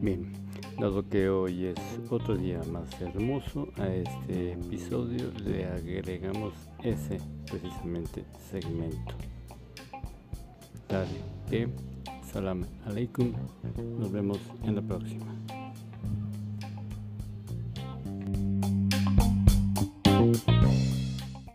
bien Dado que hoy es otro día más hermoso, a este episodio le agregamos ese precisamente segmento. Dale, que salam aleikum, nos vemos en la próxima.